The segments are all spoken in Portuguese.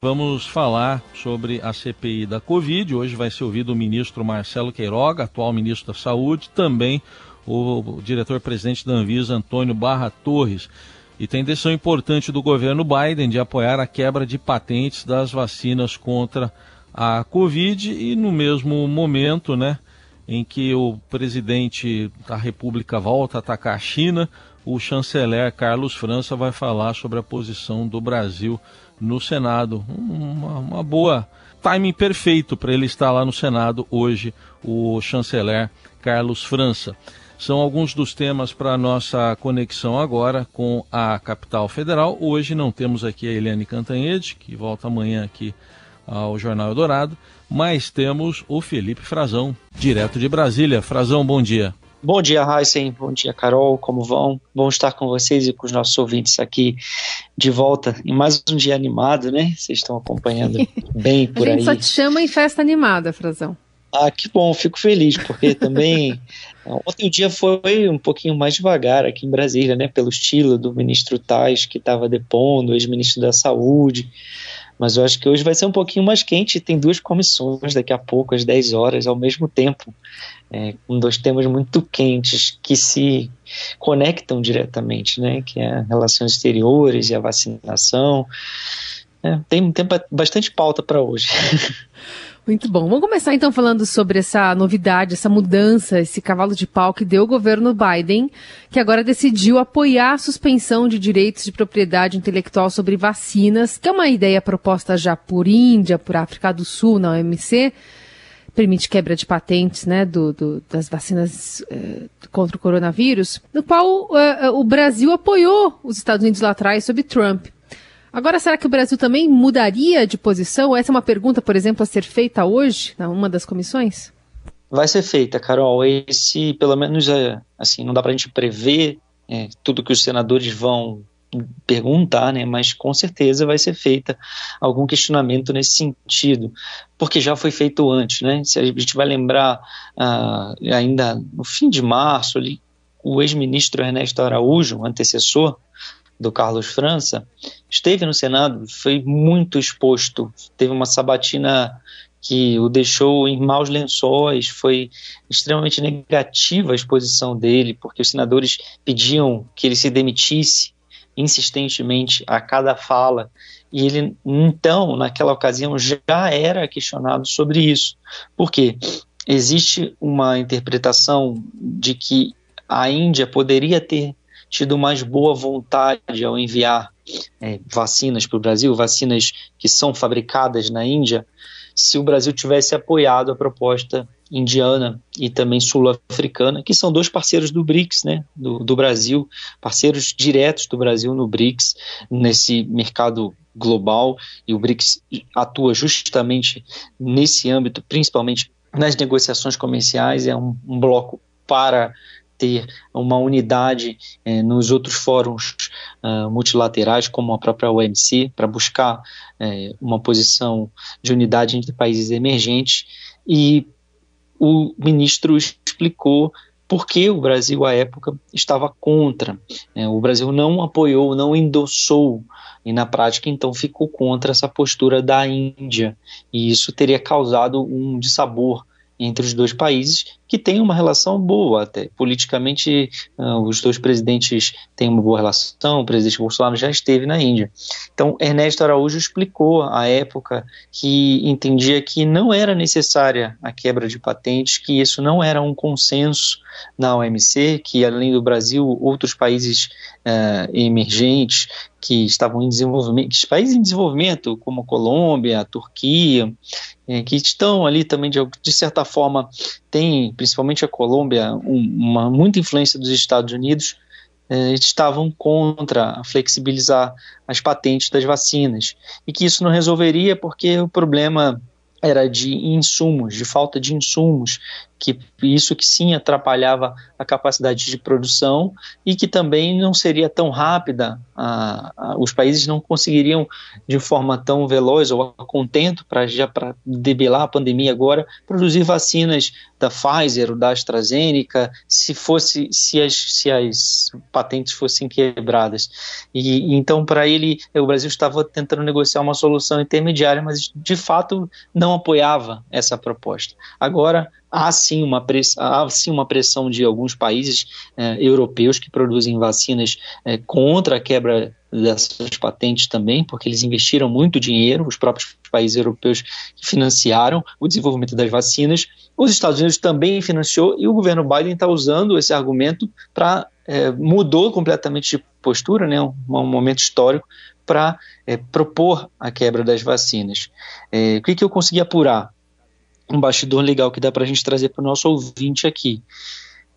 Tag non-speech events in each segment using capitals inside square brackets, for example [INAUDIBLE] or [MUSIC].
Vamos falar sobre a CPI da Covid. Hoje vai ser ouvido o ministro Marcelo Queiroga, atual ministro da Saúde, também o diretor-presidente da Anvisa, Antônio Barra Torres. E tem decisão importante do governo Biden de apoiar a quebra de patentes das vacinas contra a Covid e no mesmo momento, né, em que o presidente da República volta a atacar a China, o chanceler Carlos França vai falar sobre a posição do Brasil no Senado. Uma, uma boa timing perfeito para ele estar lá no Senado hoje, o chanceler Carlos França. São alguns dos temas para nossa conexão agora com a capital federal. Hoje não temos aqui a Eliane Cantanhede, que volta amanhã aqui ao Jornal Eldorado, mas temos o Felipe Frazão, direto de Brasília. Frazão, bom dia. Bom dia, Heisen. Bom dia, Carol. Como vão? Bom estar com vocês e com os nossos ouvintes aqui de volta em mais um dia animado, né? Vocês estão acompanhando [LAUGHS] bem por aí. A gente aí. só te chama em festa animada, Frazão. Ah, que bom, fico feliz, porque também [LAUGHS] ontem o dia foi um pouquinho mais devagar aqui em Brasília, né? Pelo estilo do ministro Tais, que estava depondo, ex-ministro da Saúde. Mas eu acho que hoje vai ser um pouquinho mais quente. Tem duas comissões daqui a pouco, às 10 horas, ao mesmo tempo, é, com dois temas muito quentes que se conectam diretamente, né? Que é relações exteriores e a vacinação. É, tem, tem bastante pauta para hoje. [LAUGHS] Muito bom. Vamos começar então falando sobre essa novidade, essa mudança, esse cavalo de pau que deu o governo Biden, que agora decidiu apoiar a suspensão de direitos de propriedade intelectual sobre vacinas, que é uma ideia proposta já por Índia, por África do Sul, na OMC, permite quebra de patentes né, do, do das vacinas eh, contra o coronavírus, no qual eh, o Brasil apoiou os Estados Unidos lá atrás sob Trump. Agora, será que o Brasil também mudaria de posição? Essa é uma pergunta, por exemplo, a ser feita hoje, numa das comissões? Vai ser feita, Carol. Esse, pelo menos, é, assim, não dá para a gente prever é, tudo que os senadores vão perguntar, né, mas com certeza vai ser feita algum questionamento nesse sentido, porque já foi feito antes, né? Se a gente vai lembrar uh, ainda no fim de março ali, o ex-ministro Ernesto Araújo, antecessor do Carlos França, esteve no Senado, foi muito exposto, teve uma sabatina que o deixou em maus lençóis, foi extremamente negativa a exposição dele, porque os senadores pediam que ele se demitisse insistentemente a cada fala, e ele então, naquela ocasião, já era questionado sobre isso. Por quê? Existe uma interpretação de que a Índia poderia ter tido mais boa vontade ao enviar é, vacinas para o Brasil, vacinas que são fabricadas na Índia, se o Brasil tivesse apoiado a proposta indiana e também sul-africana, que são dois parceiros do BRICS, né, do, do Brasil, parceiros diretos do Brasil no BRICS, nesse mercado global, e o BRICS atua justamente nesse âmbito, principalmente nas negociações comerciais, é um, um bloco para ter uma unidade eh, nos outros fóruns uh, multilaterais, como a própria OMC, para buscar eh, uma posição de unidade entre países emergentes. E o ministro explicou por que o Brasil, à época, estava contra. Eh, o Brasil não apoiou, não endossou e na prática então ficou contra essa postura da Índia e isso teria causado um dissabor entre os dois países, que tem uma relação boa até. Politicamente, uh, os dois presidentes têm uma boa relação, o presidente Bolsonaro já esteve na Índia. Então, Ernesto Araújo explicou à época que entendia que não era necessária a quebra de patentes, que isso não era um consenso na OMC, que além do Brasil, outros países uh, emergentes que estavam em desenvolvimento, países em desenvolvimento, como a Colômbia, a Turquia, é, que estão ali também, de, de, certa forma, tem, principalmente a Colômbia, um, uma muita influência dos Estados Unidos, é, estavam contra flexibilizar as patentes das vacinas. E que isso não resolveria porque o problema era de insumos, de falta de insumos, que isso que sim atrapalhava a capacidade de produção e que também não seria tão rápida, a, a, os países não conseguiriam de forma tão veloz ou a contento para já para debelar a pandemia agora produzir vacinas da Pfizer ou da AstraZeneca se fosse se as, se as patentes fossem quebradas. E então para ele o Brasil estava tentando negociar uma solução intermediária mas de fato não apoiava essa proposta. Agora há sim uma, press, há, sim uma pressão de alguns países eh, europeus que produzem vacinas eh, contra a quebra dessas patentes também, porque eles investiram muito dinheiro, os próprios países europeus financiaram o desenvolvimento das vacinas, os Estados Unidos também financiou e o governo Biden está usando esse argumento para eh, mudou completamente de postura, né, um, um momento histórico para propor a quebra das vacinas. o que, que eu consegui apurar? Um bastidor legal que dá para a gente trazer para o nosso ouvinte aqui.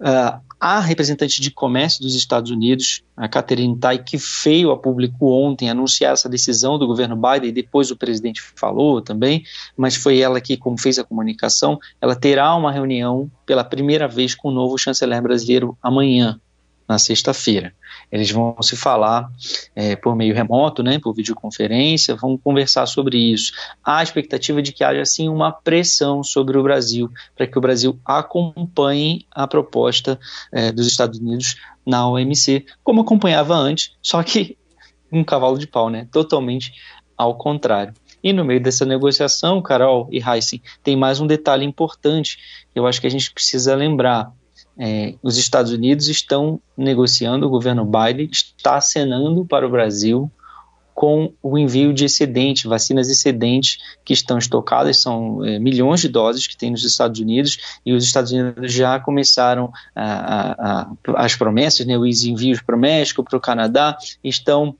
Uh, a representante de comércio dos Estados Unidos, a Catherine Tai, que veio a público ontem anunciar essa decisão do governo Biden, e depois o presidente falou também, mas foi ela que, como fez a comunicação, ela terá uma reunião pela primeira vez com o novo chanceler brasileiro amanhã, na sexta-feira. Eles vão se falar é, por meio remoto, né, por videoconferência, vão conversar sobre isso. Há a expectativa de que haja, sim, uma pressão sobre o Brasil, para que o Brasil acompanhe a proposta é, dos Estados Unidos na OMC, como acompanhava antes, só que [LAUGHS] um cavalo de pau, né, totalmente ao contrário. E no meio dessa negociação, Carol e Heisen, tem mais um detalhe importante que eu acho que a gente precisa lembrar é, os Estados Unidos estão negociando, o governo Biden está acenando para o Brasil com o envio de excedente, vacinas excedentes que estão estocadas, são é, milhões de doses que tem nos Estados Unidos, e os Estados Unidos já começaram a, a, a, as promessas, né, os envios para o México, para o Canadá, estão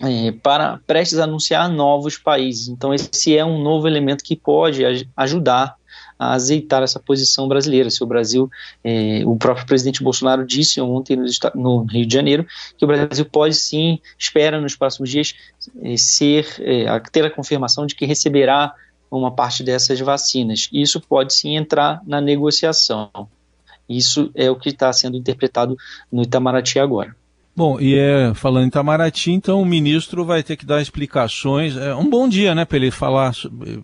é, para prestes a anunciar novos países. Então, esse é um novo elemento que pode ajudar a azeitar essa posição brasileira. Se o Brasil, eh, o próprio presidente Bolsonaro disse ontem no, no, Rio de Janeiro que o Brasil pode sim, espera nos próximos dias eh, ser, eh, ter a confirmação de que receberá uma parte dessas vacinas. Isso pode sim entrar na negociação. Isso é o que está sendo interpretado no Itamaraty agora. Bom, e é, falando em Itamaraty, então o ministro vai ter que dar explicações. É um bom dia, né, para ele falar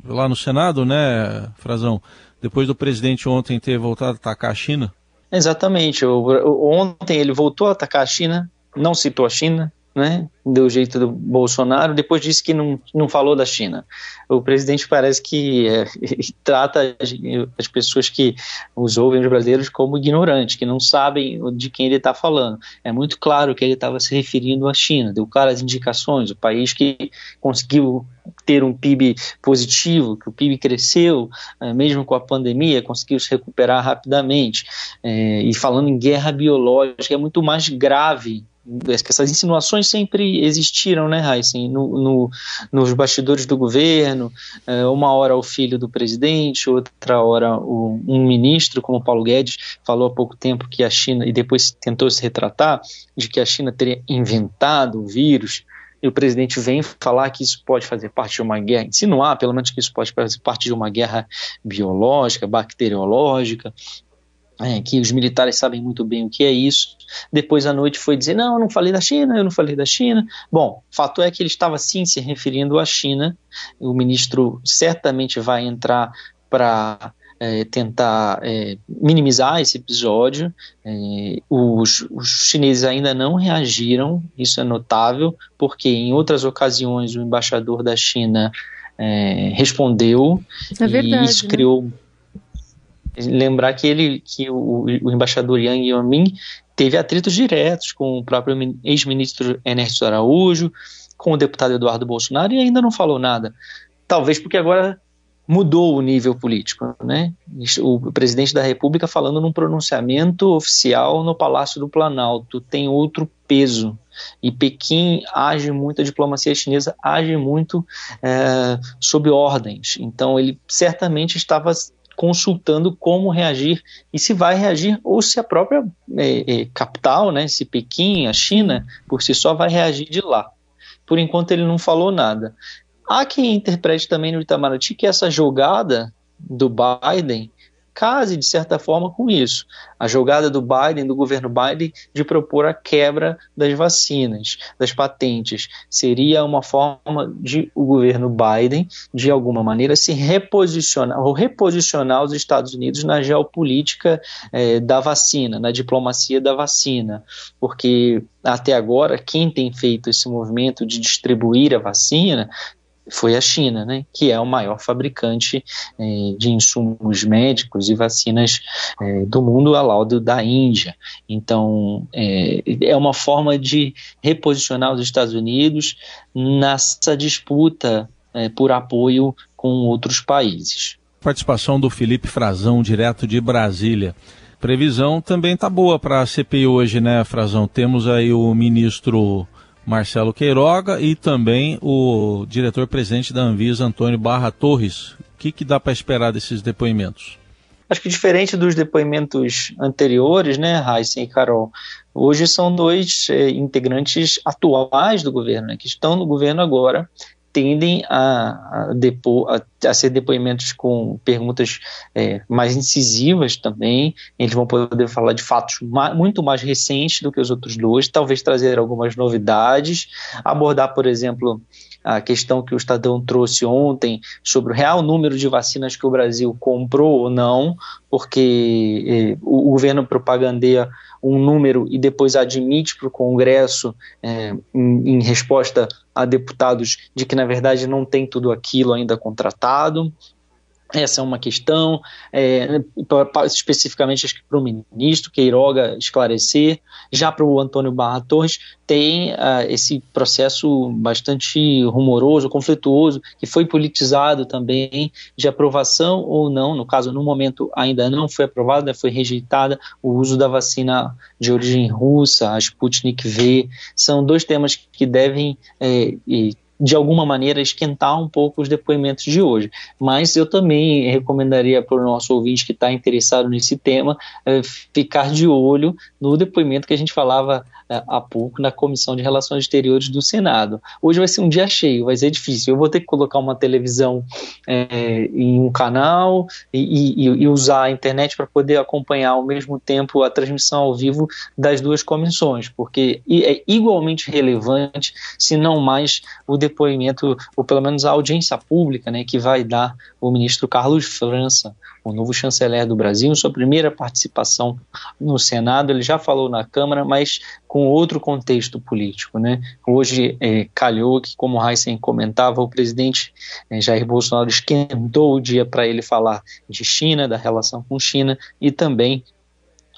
lá no Senado, né, Frazão? Depois do presidente ontem ter voltado a atacar a China? Exatamente. Ontem ele voltou a atacar a China, não citou a China, né? Deu jeito do Bolsonaro, depois disse que não, não falou da China. O presidente parece que é, [LAUGHS] trata as, as, pessoas que os ouvem, os brasileiros, como ignorantes, que não sabem de quem ele está falando. É muito claro que ele estava se referindo à China, deu claras indicações, o país que conseguiu ter um PIB positivo, que o PIB cresceu, é, mesmo com a pandemia, conseguiu se recuperar rapidamente. É, e falando em guerra biológica, é muito mais grave essas insinuações sempre existiram, né, Heisen, no, no, nos bastidores do governo, é, uma hora o filho do presidente, outra hora o, um ministro, como Paulo Guedes, falou há pouco tempo que a China, e depois tentou se retratar, de que a China teria inventado o vírus, e o presidente vem falar que isso pode fazer parte de uma guerra, insinuar pelo menos que isso pode fazer parte de uma guerra biológica, bacteriológica, é, que os militares sabem muito bem o que é isso. Depois à noite foi dizer: não, eu não falei da China, eu não falei da China. Bom, fato é que ele estava sim se referindo à China. O ministro certamente vai entrar para é, tentar é, minimizar esse episódio. É, os, os, chineses ainda não reagiram, isso é notável, porque em outras ocasiões o embaixador da China é, respondeu é verdade, e isso né? criou lembrar que ele, que o, o embaixador Yang Yamin teve atritos diretos com o próprio ex-ministro Ernesto Araújo, com o deputado Eduardo Bolsonaro e ainda não falou nada. Talvez porque agora mudou o nível político, né? O presidente da República falando num pronunciamento oficial no Palácio do Planalto tem outro peso e Pequim age muito, a diplomacia chinesa age muito é, sob ordens. Então ele certamente estava consultando como reagir e se vai reagir ou se a própria é, é, capital, né, se Pequim, a China, por si só vai reagir de lá. Por enquanto ele não falou nada. Há quem interprete também no Itamaraty que essa jogada do Biden case, de certa forma, com isso. A jogada do Biden, do governo Biden, de propor a quebra das vacinas, das patentes, seria uma forma de o governo Biden, de alguma maneira, se reposicionar, ou reposicionar os Estados Unidos na geopolítica eh, da vacina, na diplomacia da vacina, porque até agora, quem tem feito esse movimento de distribuir a vacina foi a China, né, que é o maior fabricante eh, de insumos médicos e vacinas eh, do mundo, ao lado da Índia. Então, é, é uma forma de reposicionar os Estados Unidos nessa disputa por apoio com outros países. Participação do Felipe Frazão, direto de Brasília. Previsão também está boa para a CPI hoje, né, Frazão? Temos aí o ministro Marcelo Queiroga e também o diretor-presidente da Anvisa, Antônio Barra Torres. O que, que dá para esperar desses depoimentos? Acho que diferente dos depoimentos anteriores, né, Heisen e Carol, hoje são dois é, integrantes atuais do governo, né, que estão no governo agora tendem a, a, depo, a, a, ser depoimentos com perguntas é, mais incisivas também. Eles vão poder falar de fatos ma muito mais recentes do que os outros dois, talvez trazer algumas novidades, abordar, por exemplo, a questão que o Estadão trouxe ontem sobre o real número de vacinas que o Brasil comprou ou não, porque é, o, governo propagandeia um número e depois admite para o Congresso, é, em, em resposta a deputados, de que na verdade não tem tudo aquilo ainda contratado. Essa é uma questão, é, especificamente acho que para o ministro Queiroga esclarecer. Já para o Antônio Barra Torres, tem uh, esse processo bastante rumoroso, conflituoso, que foi politizado também, de aprovação ou não, no caso, no momento ainda não foi aprovada, foi rejeitada o uso da vacina de origem russa, a Sputnik V. São dois temas que devem. É, de alguma maneira esquentar um pouco os depoimentos de hoje. Mas eu também recomendaria para o nosso ouvinte que está interessado nesse tema é, ficar de olho no depoimento que a gente falava é, há pouco na Comissão de Relações Exteriores do Senado. Hoje vai ser um dia cheio, vai ser difícil. Eu vou ter que colocar uma televisão é, em um canal e, e, e usar a internet para poder acompanhar ao mesmo tempo a transmissão ao vivo das duas comissões, porque é igualmente relevante, se não mais, o depoimento, ou pelo menos a audiência pública, né, que vai dar o ministro Carlos França, o novo chanceler do Brasil, sua primeira participação no Senado. Ele já falou na Câmara, mas com outro contexto político. Né? Hoje é, calhou que, como o Heisen comentava, o presidente é, Jair Bolsonaro esquentou o dia para ele falar de China, da relação com China e também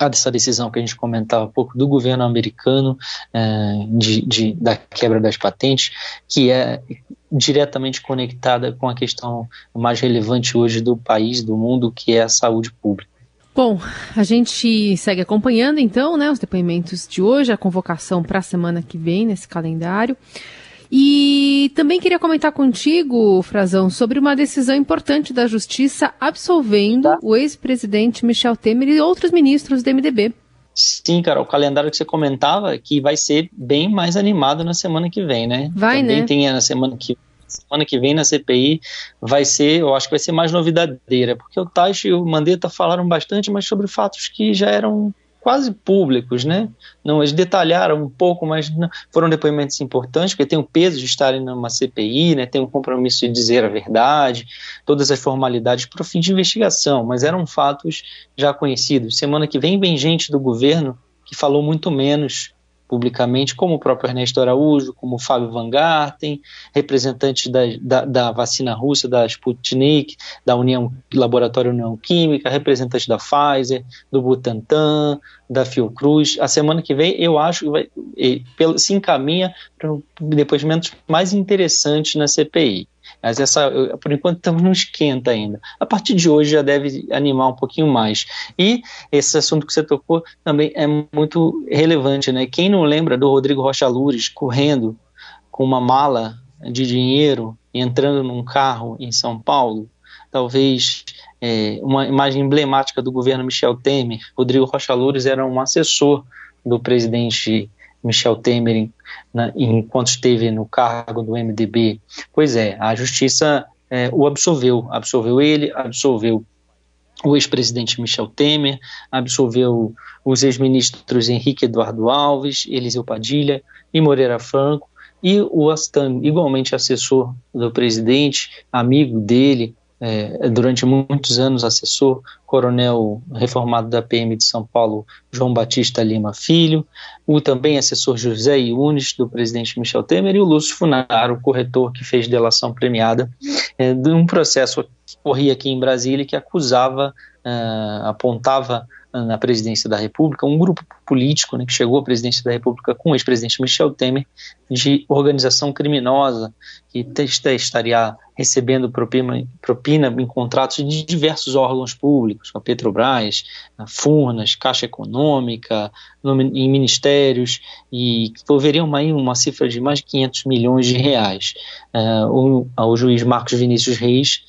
dessa decisão que a gente comentava há pouco do governo americano é, de, de, da quebra das patentes, que é diretamente conectada com a questão mais relevante hoje do país, do mundo, que é a saúde pública. Bom, a gente segue acompanhando então, né, os depoimentos de hoje, a convocação para a semana que vem nesse calendário. E também queria comentar contigo, Frazão, sobre uma decisão importante da Justiça absolvendo tá. o ex-presidente Michel Temer e outros ministros do MDB. Sim, cara, o calendário que você comentava que vai ser bem mais animado na semana que vem, né? Vai, Também né? tem na semana que semana que vem na CPI vai ser, eu acho que vai ser mais novidadeira, porque o Taish e o Mandetta falaram bastante, mas sobre fatos que já eram quase públicos, né? Não, eles detalharam um pouco, mas não, foram depoimentos importantes, porque tem o peso de estarem numa CPI, né? Tem um compromisso de dizer a verdade, todas as formalidades para o fim de investigação, mas eram fatos já conhecidos. Semana que vem vem gente do governo que falou muito menos publicamente, como o próprio Ernesto Araújo, como o Fábio Van Garten, representantes da, da, da, vacina russa, da Sputnik, da União Laboratório União Química, representantes da Pfizer, do Butantan, da Fiocruz. A semana que vem, eu acho que vai, se encaminha para depoimentos mais interessantes na CPI. Mas essa, por enquanto, estamos no esquenta ainda. A partir de hoje já deve animar um pouquinho mais. E esse assunto que você tocou também é muito relevante, né? Quem não lembra do Rodrigo Rocha Lures correndo com uma mala de dinheiro entrando num carro em São Paulo? Talvez é, uma imagem emblemática do governo Michel Temer. Rodrigo Rocha Loures era um assessor do presidente Michel Temer na, enquanto esteve no cargo do MDB. Pois é, a justiça é, o absolveu, absolveu ele, absolveu o ex-presidente Michel Temer, absolveu os ex-ministros Henrique Eduardo Alves, Eliseu Padilha e Moreira Franco, e o Astan, igualmente assessor do presidente, amigo dele, é, durante muitos anos assessor, coronel reformado da PM de São Paulo, João Batista Lima Filho, o também assessor José Yunes, do presidente Michel Temer, e o Lúcio Funaro, corretor que fez delação premiada, é, de um processo que corria aqui em Brasília que acusava, uh, apontava na presidência da República, um grupo político né, que chegou à presidência da República com o ex-presidente Michel Temer, de organização criminosa, que estaria recebendo propina, propina em contratos de diversos órgãos públicos, a Petrobras, a Furnas, Caixa Econômica, no, em ministérios, e que envolveriam uma, uma cifra de mais de 500 milhões de reais. Uh, o, o juiz Marcos Vinícius Reis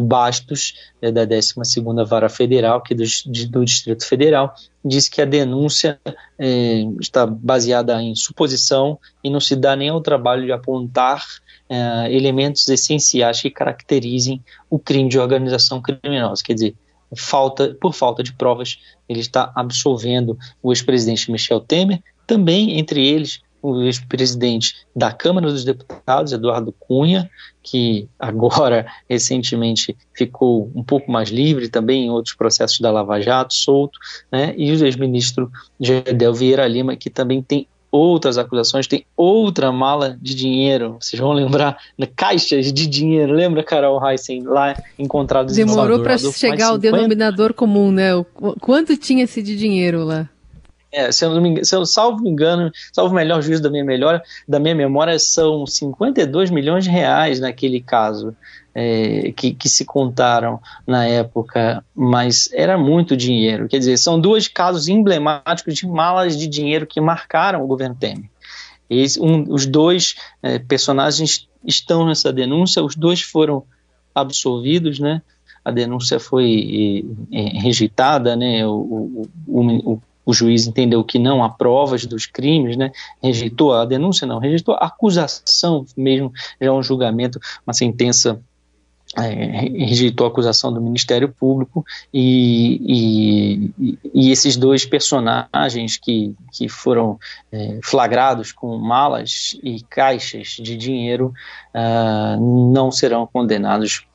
Bastos, é, da 12ª Vara Federal, que é do, do Distrito Federal, diz que a denúncia é, está baseada em suposição e não se dá nem ao trabalho de apontar é, elementos essenciais que caracterizem o crime de organização criminosa. Quer dizer, falta, por falta de provas, ele está absolvendo o ex-presidente Michel Temer, também entre eles o ex-presidente da Câmara dos Deputados, Eduardo Cunha, que [LAUGHS] agora recentemente ficou um pouco mais livre também em outros processos da Lava Jato, solto, né? e o ex-ministro Gedel Vieira Lima, que também tem outras acusações, tem outra mala de dinheiro, vocês vão lembrar, caixas de dinheiro, lembra, Carol Heissen, lá encontrados Demorou para chegar ao denominador comum, né? O quanto tinha-se de dinheiro lá? É, se, eu não me, se eu salvo engano, salvo o melhor juízo da minha, melhor, da minha memória, são 52 milhões de reais naquele caso é, que, que, se contaram na época, mas era muito dinheiro. Quer dizer, são dois casos emblemáticos de malas de dinheiro que marcaram o governo Temer. Esse, um, os dois é, personagens estão nessa denúncia, os dois foram absolvidos, né? A denúncia foi é, rejeitada, né? O, o, o, o juiz entendeu que não há provas dos crimes, né? rejeitou a denúncia, não, rejeitou a acusação mesmo, já um julgamento, uma sentença é, rejeitou a acusação do Ministério Público e, e, e esses dois personagens que, que foram é, flagrados com malas e caixas de dinheiro uh, não serão condenados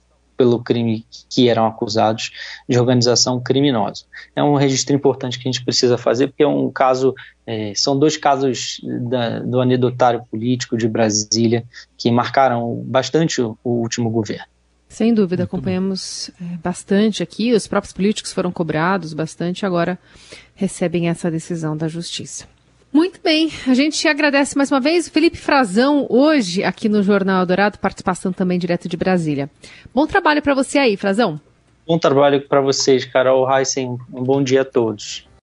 pelo crime que eram acusados de organização criminosa. É um registro importante que a gente precisa fazer, porque é um caso, é, são dois casos da, do anedotário político de Brasília que marcaram bastante o, o último governo. Sem dúvida, acompanhamos é, bastante aqui, os próprios políticos foram cobrados bastante, agora recebem essa decisão da justiça. Muito bem, a gente agradece mais uma vez o Felipe Frazão, hoje aqui no Jornal Dourado, participação também direto de Brasília. Bom trabalho para você aí, Frazão. Bom trabalho para vocês, Carol Heisen. Um bom dia a todos.